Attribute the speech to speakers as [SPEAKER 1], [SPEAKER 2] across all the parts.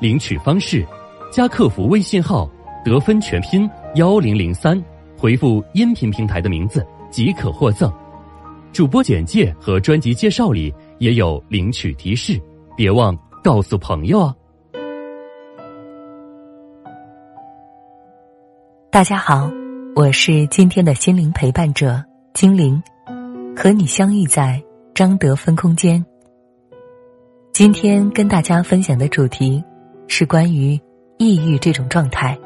[SPEAKER 1] 领取方式：加客服微信号“得分全拼幺零零三”，回复音频平台的名字即可获赠。主播简介和专辑介绍里也有领取提示，别忘告诉朋友啊！
[SPEAKER 2] 大家好，我是今天的心灵陪伴者精灵。和你相遇在张德芬空间。今天跟大家分享的主题是关于抑郁这种状态。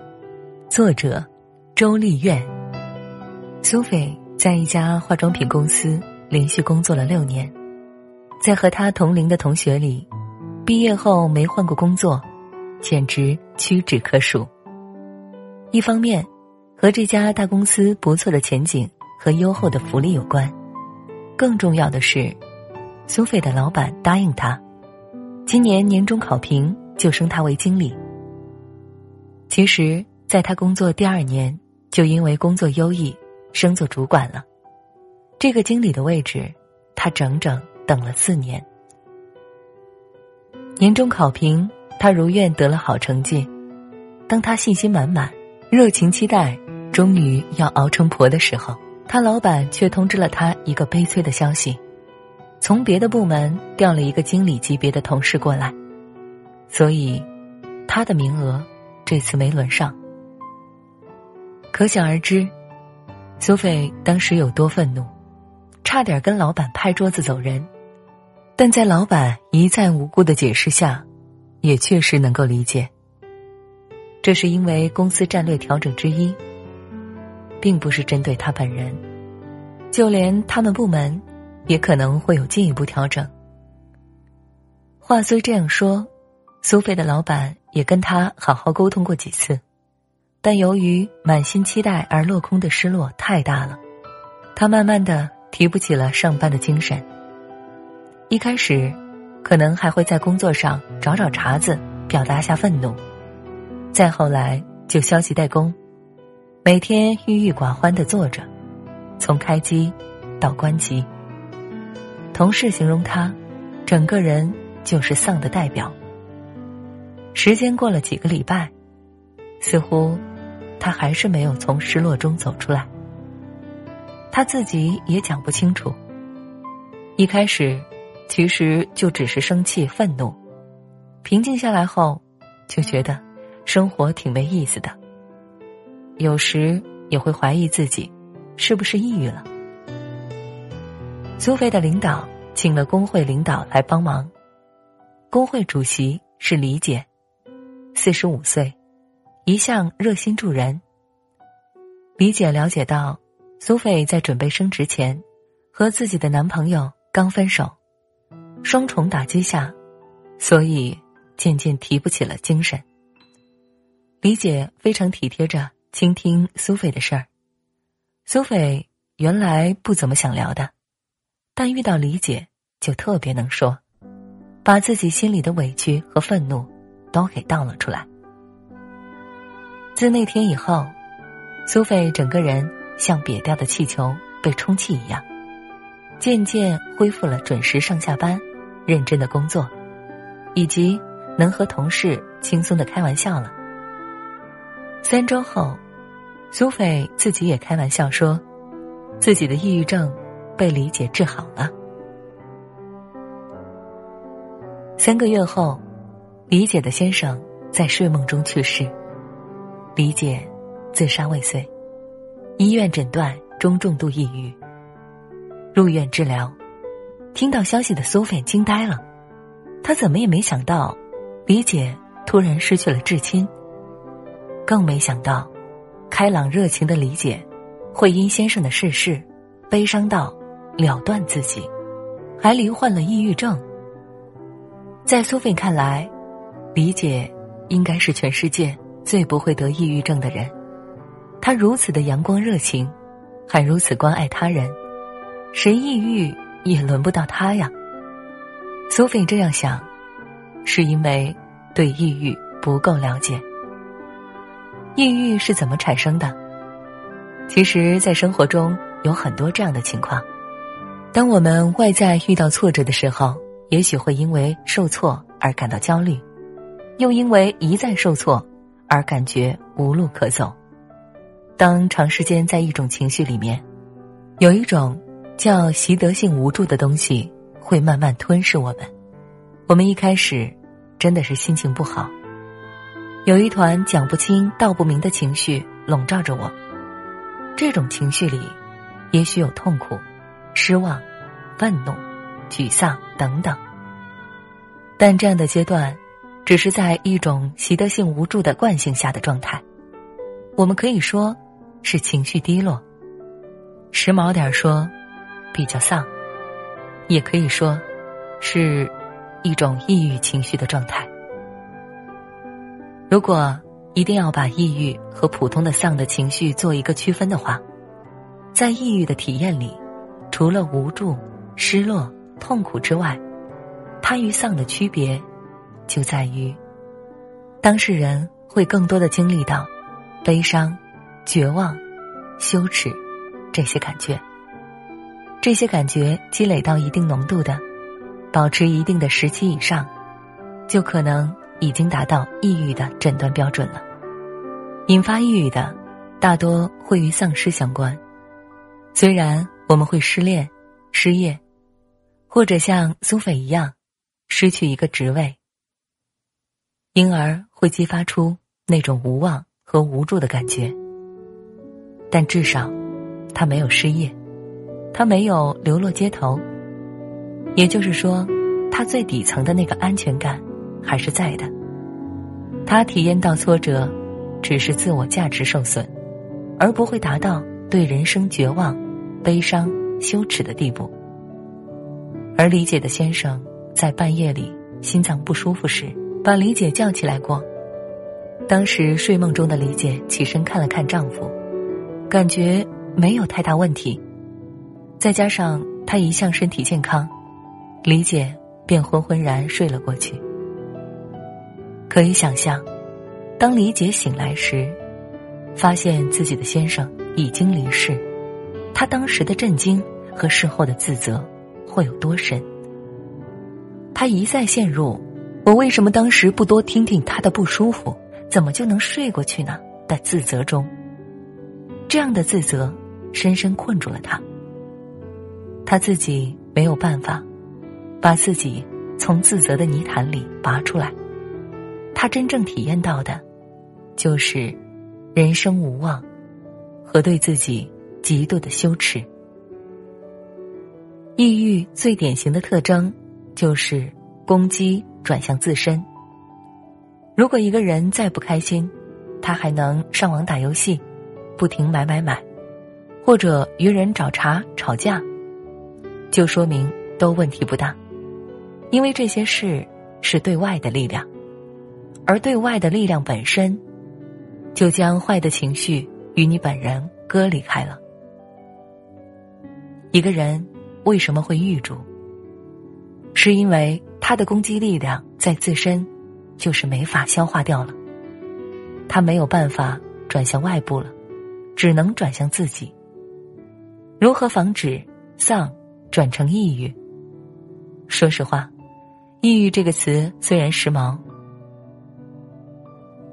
[SPEAKER 2] 作者周丽苑。苏菲在一家化妆品公司连续工作了六年，在和她同龄的同学里，毕业后没换过工作，简直屈指可数。一方面，和这家大公司不错的前景和优厚的福利有关。更重要的是，苏菲的老板答应他，今年年终考评就升他为经理。其实，在他工作第二年，就因为工作优异升做主管了。这个经理的位置，他整整等了四年。年终考评，他如愿得了好成绩。当他信心满满、热情期待，终于要熬成婆的时候。他老板却通知了他一个悲催的消息：从别的部门调了一个经理级别的同事过来，所以他的名额这次没轮上。可想而知，苏菲当时有多愤怒，差点跟老板拍桌子走人。但在老板一再无辜的解释下，也确实能够理解，这是因为公司战略调整之一。并不是针对他本人，就连他们部门，也可能会有进一步调整。话虽这样说，苏菲的老板也跟他好好沟通过几次，但由于满心期待而落空的失落太大了，他慢慢的提不起了上班的精神。一开始，可能还会在工作上找找茬子，表达下愤怒，再后来就消极怠工。每天郁郁寡欢的坐着，从开机到关机。同事形容他，整个人就是丧的代表。时间过了几个礼拜，似乎他还是没有从失落中走出来。他自己也讲不清楚。一开始，其实就只是生气、愤怒，平静下来后，就觉得生活挺没意思的。有时也会怀疑自己，是不是抑郁了。苏菲的领导请了工会领导来帮忙，工会主席是李姐，四十五岁，一向热心助人。李姐了解到，苏菲在准备升职前，和自己的男朋友刚分手，双重打击下，所以渐渐提不起了精神。李姐非常体贴着。倾听苏菲的事儿，苏菲原来不怎么想聊的，但遇到李姐就特别能说，把自己心里的委屈和愤怒都给倒了出来。自那天以后，苏菲整个人像瘪掉的气球被充气一样，渐渐恢复了准时上下班、认真的工作，以及能和同事轻松的开玩笑了。三周后，苏菲自己也开玩笑说，自己的抑郁症被李姐治好了。三个月后，李姐的先生在睡梦中去世，李姐自杀未遂，医院诊断中重度抑郁，入院治疗。听到消息的苏菲惊呆了，她怎么也没想到，李姐突然失去了至亲。更没想到，开朗热情的李姐，会因先生的逝世，悲伤到了断自己，还罹患了抑郁症。在苏菲看来，理解应该是全世界最不会得抑郁症的人。他如此的阳光热情，还如此关爱他人，谁抑郁也轮不到他呀。苏菲这样想，是因为对抑郁不够了解。抑郁是怎么产生的？其实，在生活中有很多这样的情况：当我们外在遇到挫折的时候，也许会因为受挫而感到焦虑，又因为一再受挫而感觉无路可走。当长时间在一种情绪里面，有一种叫习得性无助的东西会慢慢吞噬我们。我们一开始真的是心情不好。有一团讲不清道不明的情绪笼罩着我，这种情绪里，也许有痛苦、失望、愤怒、沮丧等等。但这样的阶段，只是在一种习得性无助的惯性下的状态。我们可以说，是情绪低落。时髦点说，比较丧，也可以说，是一种抑郁情绪的状态。如果一定要把抑郁和普通的丧的情绪做一个区分的话，在抑郁的体验里，除了无助、失落、痛苦之外，它与丧的区别就在于，当事人会更多的经历到悲伤、绝望、羞耻这些感觉。这些感觉积累到一定浓度的，保持一定的时期以上，就可能。已经达到抑郁的诊断标准了。引发抑郁的，大多会与丧失相关。虽然我们会失恋、失业，或者像苏菲一样失去一个职位，因而会激发出那种无望和无助的感觉。但至少，他没有失业，他没有流落街头。也就是说，他最底层的那个安全感。还是在的。他体验到挫折，只是自我价值受损，而不会达到对人生绝望、悲伤、羞耻的地步。而李姐的先生在半夜里心脏不舒服时，把李姐叫起来过。当时睡梦中的李姐起身看了看丈夫，感觉没有太大问题，再加上她一向身体健康，李姐便昏昏然睡了过去。可以想象，当李姐醒来时，发现自己的先生已经离世，她当时的震惊和事后的自责会有多深？她一再陷入“我为什么当时不多听听他的不舒服，怎么就能睡过去呢？”的自责中。这样的自责深深困住了他，他自己没有办法把自己从自责的泥潭里拔出来。他真正体验到的，就是人生无望和对自己极度的羞耻。抑郁最典型的特征就是攻击转向自身。如果一个人再不开心，他还能上网打游戏，不停买买买，或者与人找茬吵架，就说明都问题不大，因为这些事是对外的力量。而对外的力量本身，就将坏的情绪与你本人割离开了。一个人为什么会郁住？是因为他的攻击力量在自身就是没法消化掉了，他没有办法转向外部了，只能转向自己。如何防止丧转成抑郁？说实话，抑郁这个词虽然时髦。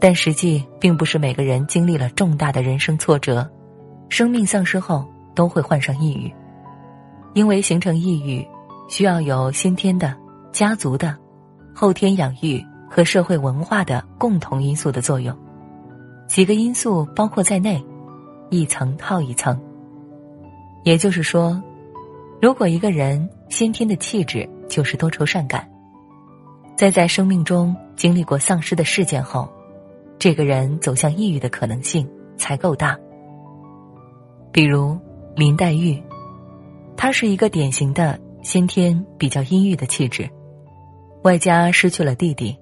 [SPEAKER 2] 但实际并不是每个人经历了重大的人生挫折，生命丧失后都会患上抑郁，因为形成抑郁需要有先天的、家族的、后天养育和社会文化的共同因素的作用，几个因素包括在内，一层套一层。也就是说，如果一个人先天的气质就是多愁善感，在在生命中经历过丧失的事件后。这个人走向抑郁的可能性才够大。比如林黛玉，她是一个典型的先天比较阴郁的气质，外加失去了弟弟，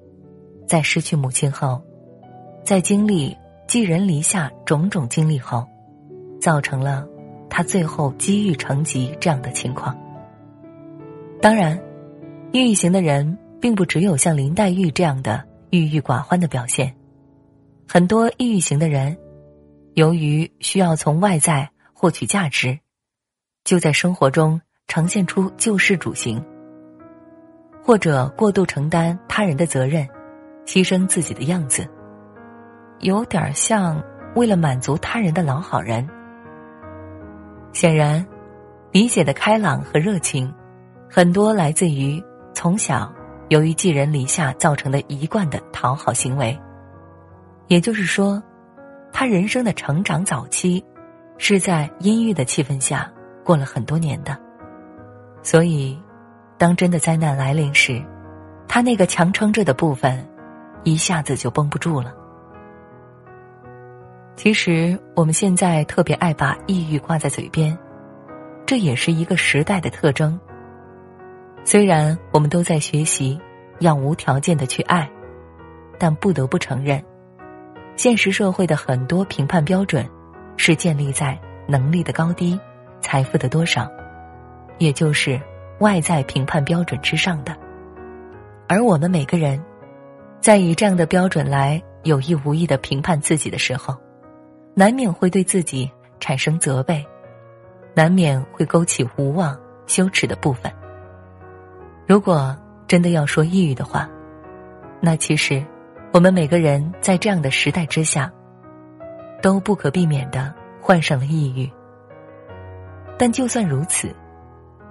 [SPEAKER 2] 在失去母亲后，在经历寄人篱下种种经历后，造成了他最后积郁成疾这样的情况。当然，抑郁型的人并不只有像林黛玉这样的郁郁寡欢的表现，很多抑郁型的人，由于需要从外在获取价值，就在生活中呈现出救世主型。或者过度承担他人的责任，牺牲自己的样子，有点像为了满足他人的老好人。显然，理解的开朗和热情，很多来自于从小由于寄人篱下造成的一贯的讨好行为。也就是说，他人生的成长早期是在阴郁的气氛下过了很多年的，所以。当真的灾难来临时，他那个强撑着的部分，一下子就绷不住了。其实我们现在特别爱把抑郁挂在嘴边，这也是一个时代的特征。虽然我们都在学习要无条件的去爱，但不得不承认，现实社会的很多评判标准，是建立在能力的高低、财富的多少，也就是。外在评判标准之上的，而我们每个人，在以这样的标准来有意无意的评判自己的时候，难免会对自己产生责备，难免会勾起无望、羞耻的部分。如果真的要说抑郁的话，那其实我们每个人在这样的时代之下，都不可避免的患上了抑郁。但就算如此。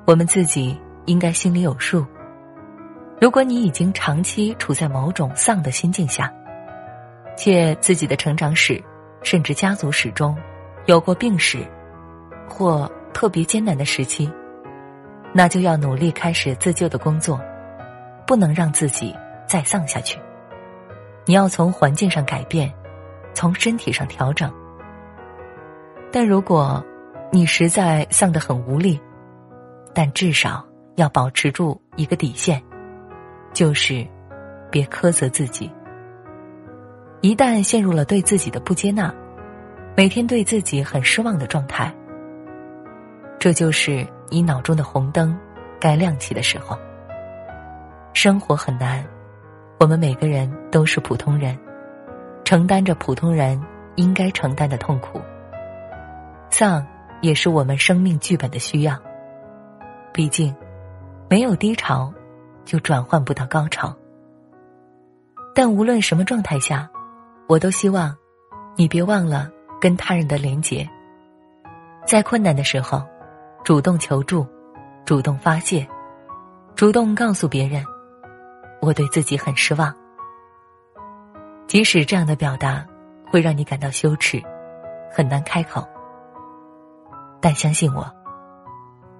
[SPEAKER 2] 我们自己应该心里有数。如果你已经长期处在某种丧的心境下，且自己的成长史甚至家族史中有过病史或特别艰难的时期，那就要努力开始自救的工作，不能让自己再丧下去。你要从环境上改变，从身体上调整。但如果你实在丧得很无力，但至少要保持住一个底线，就是别苛责自己。一旦陷入了对自己的不接纳，每天对自己很失望的状态，这就是你脑中的红灯该亮起的时候。生活很难，我们每个人都是普通人，承担着普通人应该承担的痛苦。丧也是我们生命剧本的需要。毕竟，没有低潮，就转换不到高潮。但无论什么状态下，我都希望你别忘了跟他人的连结。在困难的时候，主动求助，主动发泄，主动告诉别人，我对自己很失望。即使这样的表达会让你感到羞耻，很难开口，但相信我。